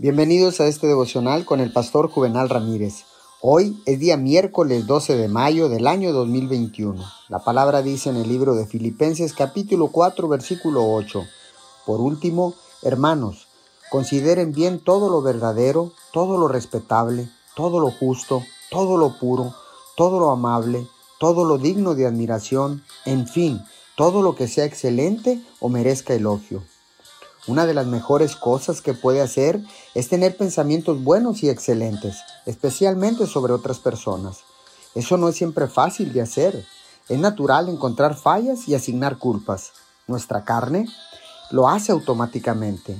Bienvenidos a este devocional con el pastor Juvenal Ramírez. Hoy es día miércoles 12 de mayo del año 2021. La palabra dice en el libro de Filipenses capítulo 4 versículo 8. Por último, hermanos, consideren bien todo lo verdadero, todo lo respetable, todo lo justo, todo lo puro, todo lo amable, todo lo digno de admiración, en fin, todo lo que sea excelente o merezca elogio. Una de las mejores cosas que puede hacer es tener pensamientos buenos y excelentes, especialmente sobre otras personas. Eso no es siempre fácil de hacer. Es natural encontrar fallas y asignar culpas. Nuestra carne lo hace automáticamente.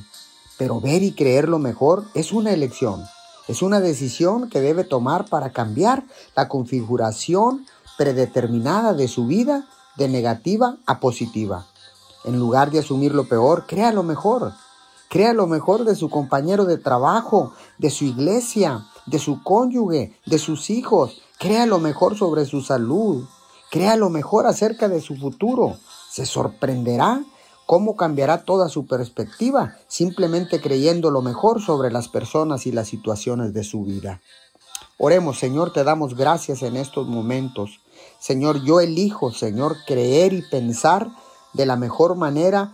Pero ver y creer lo mejor es una elección. Es una decisión que debe tomar para cambiar la configuración predeterminada de su vida de negativa a positiva. En lugar de asumir lo peor, crea lo mejor. Crea lo mejor de su compañero de trabajo, de su iglesia, de su cónyuge, de sus hijos. Crea lo mejor sobre su salud. Crea lo mejor acerca de su futuro. Se sorprenderá cómo cambiará toda su perspectiva simplemente creyendo lo mejor sobre las personas y las situaciones de su vida. Oremos, Señor, te damos gracias en estos momentos. Señor, yo elijo, Señor, creer y pensar de la mejor manera,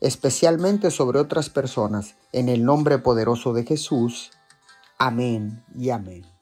especialmente sobre otras personas. En el nombre poderoso de Jesús. Amén y amén.